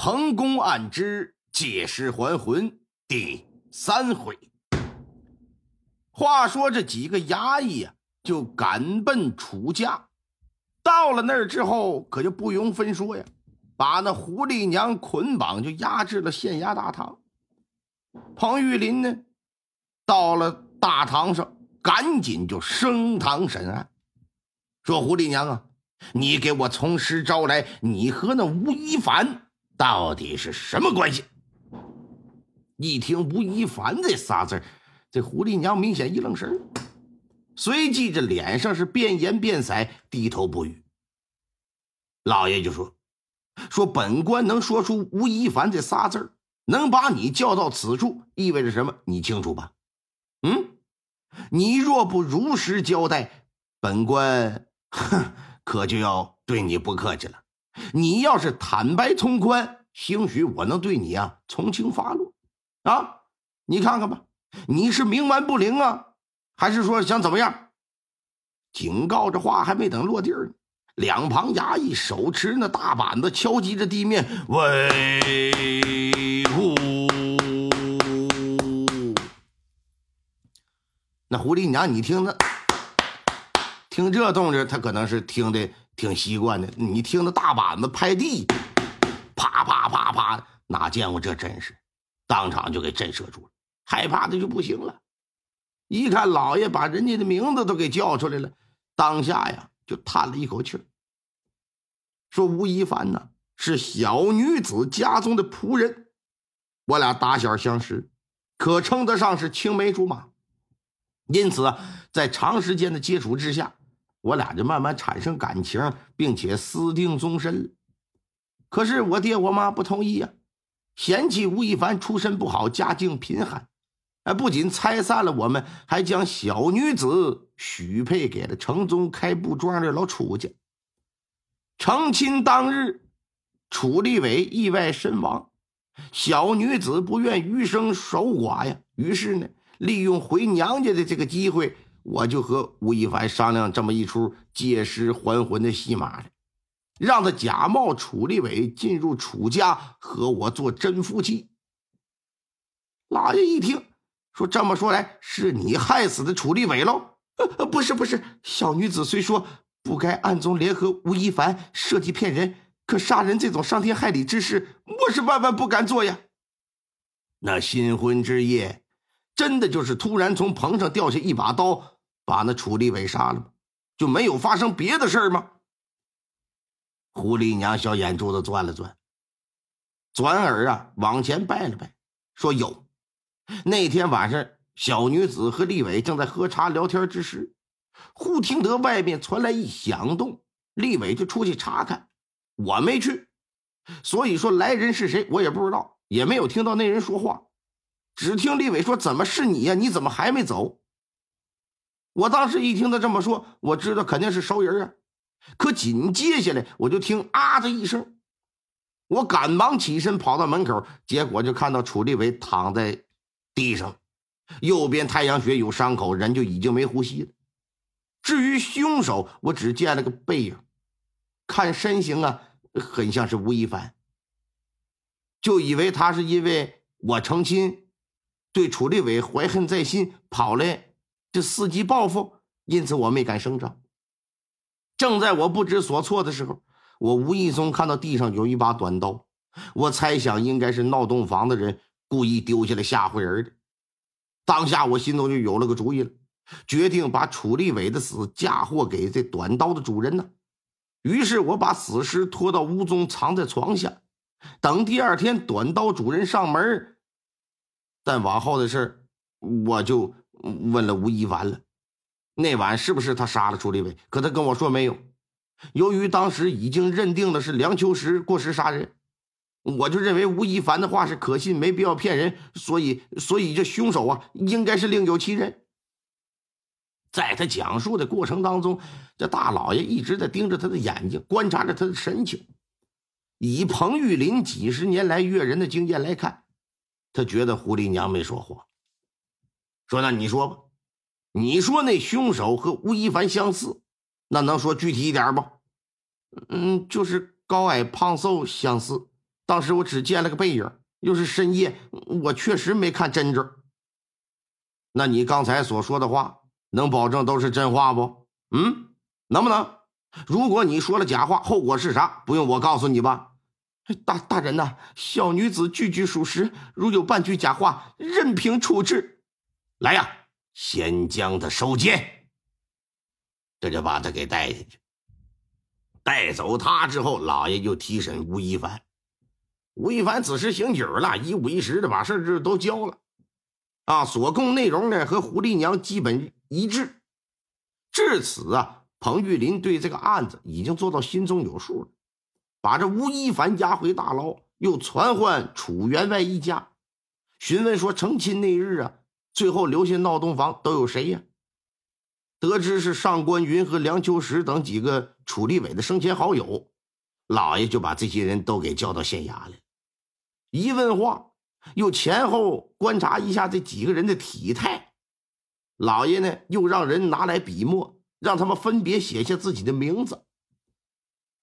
彭公案之借尸还魂第三回。话说这几个衙役呀，就赶奔楚家。到了那儿之后，可就不用分说呀，把那胡丽娘捆绑，就押至了县衙大堂。彭玉林呢，到了大堂上，赶紧就升堂审案，说：“胡丽娘啊，你给我从实招来，你和那吴一凡。”到底是什么关系？一听吴亦凡这仨字这狐狸娘明显一愣神随即这脸上是变颜变色，低头不语。老爷就说：“说本官能说出吴亦凡这仨字能把你叫到此处，意味着什么？你清楚吧？嗯，你若不如实交代，本官哼，可就要对你不客气了。”你要是坦白从宽，兴许我能对你啊从轻发落，啊，你看看吧，你是冥顽不灵啊，还是说想怎么样？警告这话还没等落地儿呢，两旁衙役手持那大板子敲击着地面，维护。那狐狸娘，你听那，听这动静，他可能是听的。挺习惯的，你听那大板子拍地，啪啪啪啪，哪见过这阵势？当场就给震慑住了，害怕的就不行了。一看老爷把人家的名字都给叫出来了，当下呀就叹了一口气说：“吴亦凡呢是小女子家中的仆人，我俩打小相识，可称得上是青梅竹马。因此啊，在长时间的接触之下。”我俩就慢慢产生感情，并且私定终身。可是我爹我妈不同意呀，嫌弃吴亦凡出身不好，家境贫寒，哎，不仅拆散了我们，还将小女子许配给了城中开布庄的老楚家。成亲当日，楚立伟意外身亡，小女子不愿余生守寡呀，于是呢，利用回娘家的这个机会。我就和吴亦凡商量这么一出借尸还魂的戏码了，让他假冒楚立伟进入楚家和我做真夫妻。老爷一听说这么说来，是你害死的楚立伟喽？呃，不是不是，小女子虽说不该暗中联合吴亦凡设计骗人，可杀人这种伤天害理之事，我是万万不敢做呀。那新婚之夜，真的就是突然从棚上掉下一把刀。把那楚立伟杀了？就没有发生别的事吗？狐狸娘小眼珠子转了转，转而啊往前拜了拜，说：“有。那天晚上，小女子和立伟正在喝茶聊天之时，忽听得外面传来一响动，立伟就出去查看。我没去，所以说来人是谁我也不知道，也没有听到那人说话，只听立伟说：‘怎么是你呀？你怎么还没走？’”我当时一听他这么说，我知道肯定是熟人啊。可紧接下来，我就听啊的一声，我赶忙起身跑到门口，结果就看到楚立伟躺在地上，右边太阳穴有伤口，人就已经没呼吸了。至于凶手，我只见了个背影，看身形啊，很像是吴亦凡，就以为他是因为我成亲，对楚立伟怀恨在心，跑来。就伺机报复，因此我没敢声张。正在我不知所措的时候，我无意中看到地上有一把短刀，我猜想应该是闹洞房的人故意丢下来吓唬人的。当下我心中就有了个主意了，决定把楚立伟的死嫁祸给这短刀的主人呢。于是我把死尸拖到屋中，藏在床下，等第二天短刀主人上门。但往后的事我就。问了吴亦凡了，那晚是不是他杀了楚立伟？可他跟我说没有。由于当时已经认定了是梁秋实过失杀人，我就认为吴亦凡的话是可信，没必要骗人，所以，所以这凶手啊，应该是另有其人。在他讲述的过程当中，这大老爷一直在盯着他的眼睛，观察着他的神情。以彭玉林几十年来阅人的经验来看，他觉得狐狸娘没说谎。说那你说吧，你说那凶手和吴亦凡相似，那能说具体一点不？嗯，就是高矮胖瘦相似。当时我只见了个背影，又是深夜，我确实没看真着。那你刚才所说的话，能保证都是真话不？嗯，能不能？如果你说了假话，后果是啥？不用我告诉你吧？大大人呐，小女子句句属实，如有半句假话，任凭处置。来呀，先将他收监。这就把他给带下去。带走他之后，老爷就提审吴亦凡。吴亦凡此时醒酒了，一五一十的把事儿都交了，啊，所供内容呢和胡丽娘基本一致。至此啊，彭玉林对这个案子已经做到心中有数了，把这吴亦凡押回大牢，又传唤楚员外一家，询问说成亲那日啊，最后留下闹洞房都有谁呀？得知是上官云和梁秋实等几个楚立伟的生前好友，老爷就把这些人都给叫到县衙来。一问话，又前后观察一下这几个人的体态，老爷呢又让人拿来笔墨，让他们分别写下自己的名字。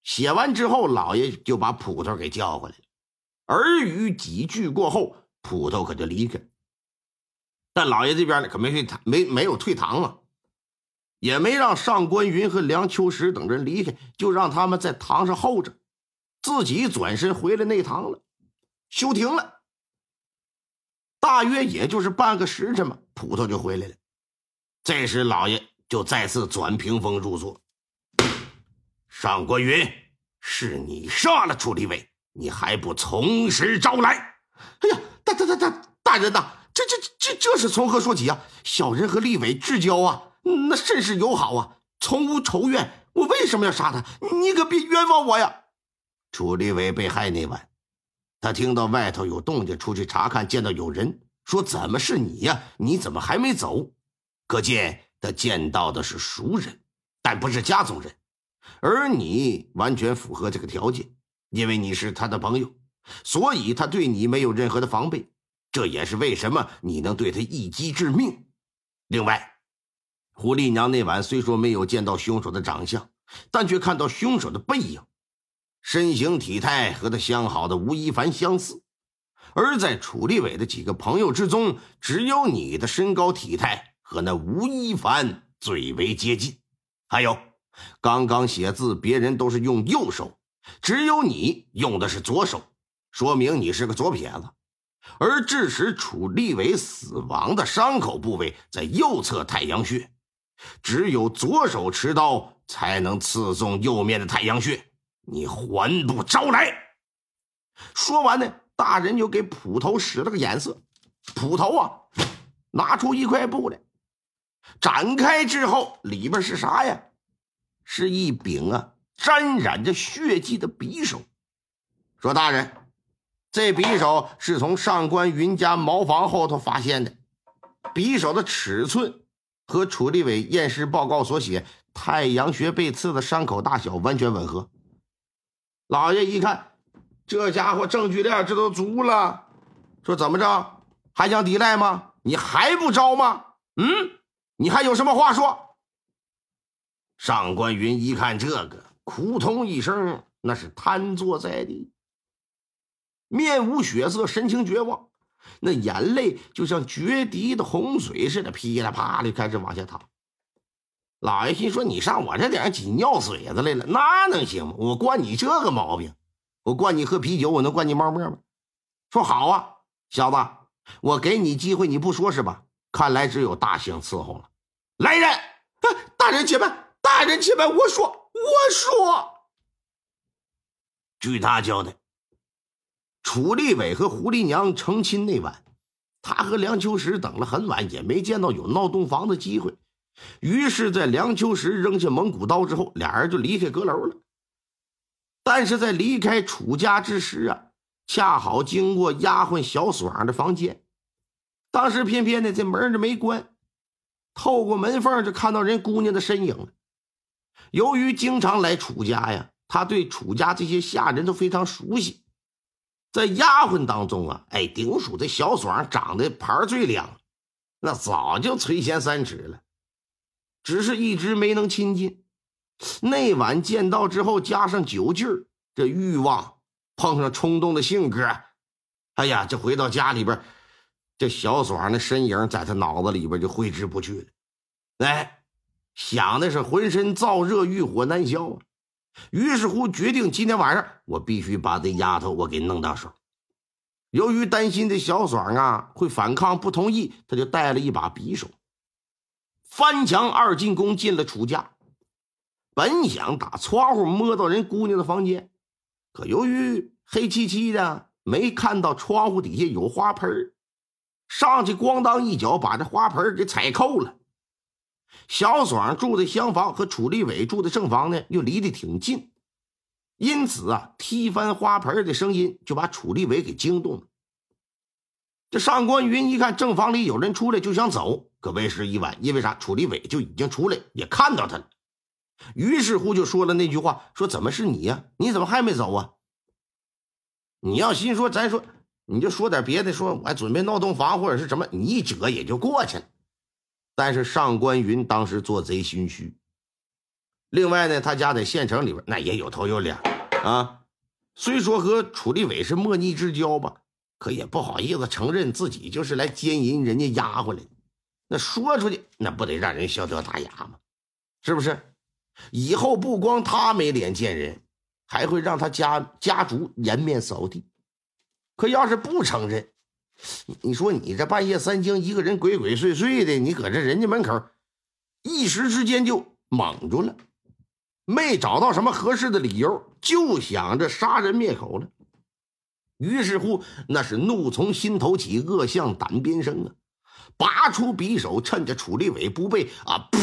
写完之后，老爷就把捕头给叫回来了。耳语几句过后，捕头可就离开。但老爷这边呢，可没退堂，没没有退堂啊，也没让上官云和梁秋实等人离开，就让他们在堂上候着，自己转身回了内堂了。休庭了，大约也就是半个时辰吧，捕头就回来了。这时，老爷就再次转屏风入座。上官云，是你杀了楚立伟，你还不从实招来？哎呀，大大大大大人呐，这这这这是从何说起啊？小人和立伟至交啊，那甚是友好啊，从无仇怨。我为什么要杀他？你可别冤枉我呀！楚立伟被害那晚。他听到外头有动静，出去查看，见到有人说：“怎么是你呀？你怎么还没走？”可见他见到的是熟人，但不是家中人，而你完全符合这个条件，因为你是他的朋友，所以他对你没有任何的防备。这也是为什么你能对他一击致命。另外，胡丽娘那晚虽说没有见到凶手的长相，但却看到凶手的背影。身形体态和他相好的吴亦凡相似，而在楚立伟的几个朋友之中，只有你的身高体态和那吴亦凡最为接近。还有，刚刚写字，别人都是用右手，只有你用的是左手，说明你是个左撇子。而致使楚立伟死亡的伤口部位在右侧太阳穴，只有左手持刀才能刺中右面的太阳穴。你还不招来？说完呢，大人就给捕头使了个眼色。捕头啊，拿出一块布来，展开之后，里边是啥呀？是一柄啊，沾染着血迹的匕首。说大人，这匕首是从上官云家茅房后头发现的，匕首的尺寸和楚立伟验尸报告所写太阳穴被刺的伤口大小完全吻合。老爷一看，这家伙证据链这都足了，说怎么着，还想抵赖吗？你还不招吗？嗯，你还有什么话说？上官云一看这个，扑通一声，那是瘫坐在地，面无血色，神情绝望，那眼泪就像决堤的洪水似的，噼里啪啦开始往下淌。老爷心说：“你上我这点挤尿水子来了，那能行吗？我惯你这个毛病，我惯你喝啤酒，我能惯你冒沫吗？”说好啊，小子，我给你机会，你不说是吧？看来只有大刑伺候了。来人，大人且慢，大人且慢，我说，我说。据他交代，楚立伟和胡丽娘成亲那晚，他和梁秋实等了很晚，也没见到有闹洞房的机会。于是，在梁秋实扔下蒙古刀之后，俩人就离开阁楼了。但是在离开楚家之时啊，恰好经过丫鬟小爽的房间，当时偏偏呢这门就没关，透过门缝就看到人姑娘的身影了。由于经常来楚家呀，他对楚家这些下人都非常熟悉。在丫鬟当中啊，哎，顶属这小爽长得牌最亮，那早就垂涎三尺了，只是一直没能亲近。那晚见到之后，加上酒劲儿，这欲望碰上冲动的性格，哎呀，这回到家里边，这小爽的身影在他脑子里边就挥之不去了。哎，想的是浑身燥热，欲火难消啊。于是乎，决定今天晚上我必须把这丫头我给弄到手。由于担心这小爽啊会反抗不同意，他就带了一把匕首，翻墙二进宫进了楚家。本想打窗户摸到人姑娘的房间，可由于黑漆漆的，没看到窗户底下有花盆上去咣当一脚把这花盆给踩扣了。小爽住的厢房和楚立伟住的正房呢，又离得挺近，因此啊，踢翻花盆的声音就把楚立伟给惊动了。这上官云一看正房里有人出来，就想走，可为时已晚，因为啥？楚立伟就已经出来，也看到他了。于是乎就说了那句话：“说怎么是你呀？你怎么还没走啊？你要心说，咱说你就说点别的，说我还准备闹洞房或者是什么，你一折也就过去了。但是上官云当时做贼心虚。另外呢，他家在县城里边，那也有头有脸啊。虽说和楚立伟是莫逆之交吧，可也不好意思承认自己就是来奸淫人家丫鬟来的。那说出去，那不得让人笑掉大牙吗？是不是？”以后不光他没脸见人，还会让他家家族颜面扫地。可要是不承认，你说你这半夜三更一个人鬼鬼祟祟的，你搁这人家门口，一时之间就懵住了，没找到什么合适的理由，就想着杀人灭口了。于是乎，那是怒从心头起，恶向胆边生啊！拔出匕首，趁着楚立伟不备啊，噗！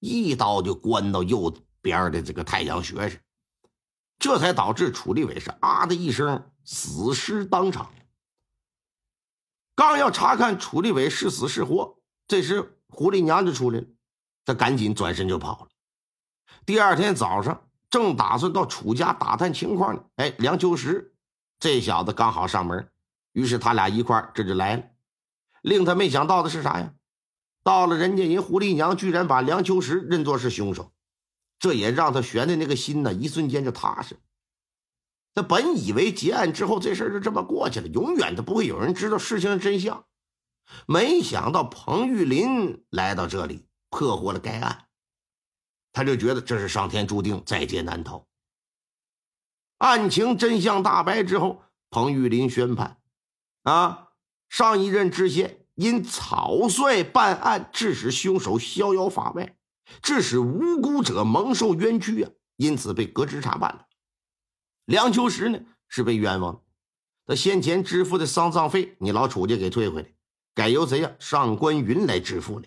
一刀就关到右边的这个太阳穴上，这才导致楚立伟是啊的一声死尸当场。刚要查看楚立伟是死是活，这时狐狸娘就出来了，他赶紧转身就跑了。第二天早上，正打算到楚家打探情况呢，哎，梁秋实这小子刚好上门，于是他俩一块这就来了。令他没想到的是啥呀？到了，人家人狐狸娘居然把梁秋实认作是凶手，这也让他悬的那个心呢，一瞬间就踏实。他本以为结案之后这事就这么过去了，永远都不会有人知道事情的真相。没想到彭玉林来到这里，破获了该案，他就觉得这是上天注定，在劫难逃。案情真相大白之后，彭玉林宣判：啊，上一任知县。因草率办案，致使凶手逍遥法外，致使无辜者蒙受冤屈啊！因此被革职查办了。梁秋实呢是被冤枉，他先前支付的丧葬费，你老楚家给退回来，改由谁呀？上官云来支付了。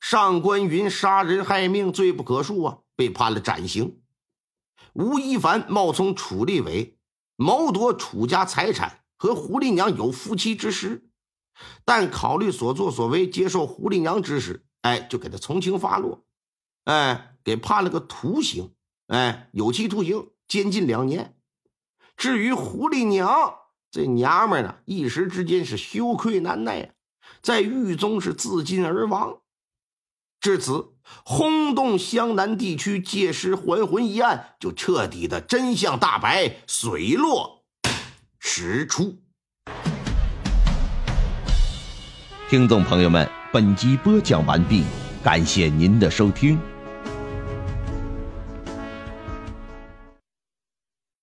上官云杀人害命，罪不可恕啊，被判了斩刑。吴亦凡冒充楚立伟，谋夺楚家财产，和胡丽娘有夫妻之实。但考虑所作所为，接受胡丽娘指使，哎，就给他从轻发落，哎，给判了个徒刑，哎，有期徒刑，监禁两年。至于狐狸娘这娘们呢，一时之间是羞愧难耐，在狱中是自尽而亡。至此，轰动湘南地区借尸还魂一案就彻底的真相大白，水落石出。听众朋友们，本集播讲完毕，感谢您的收听。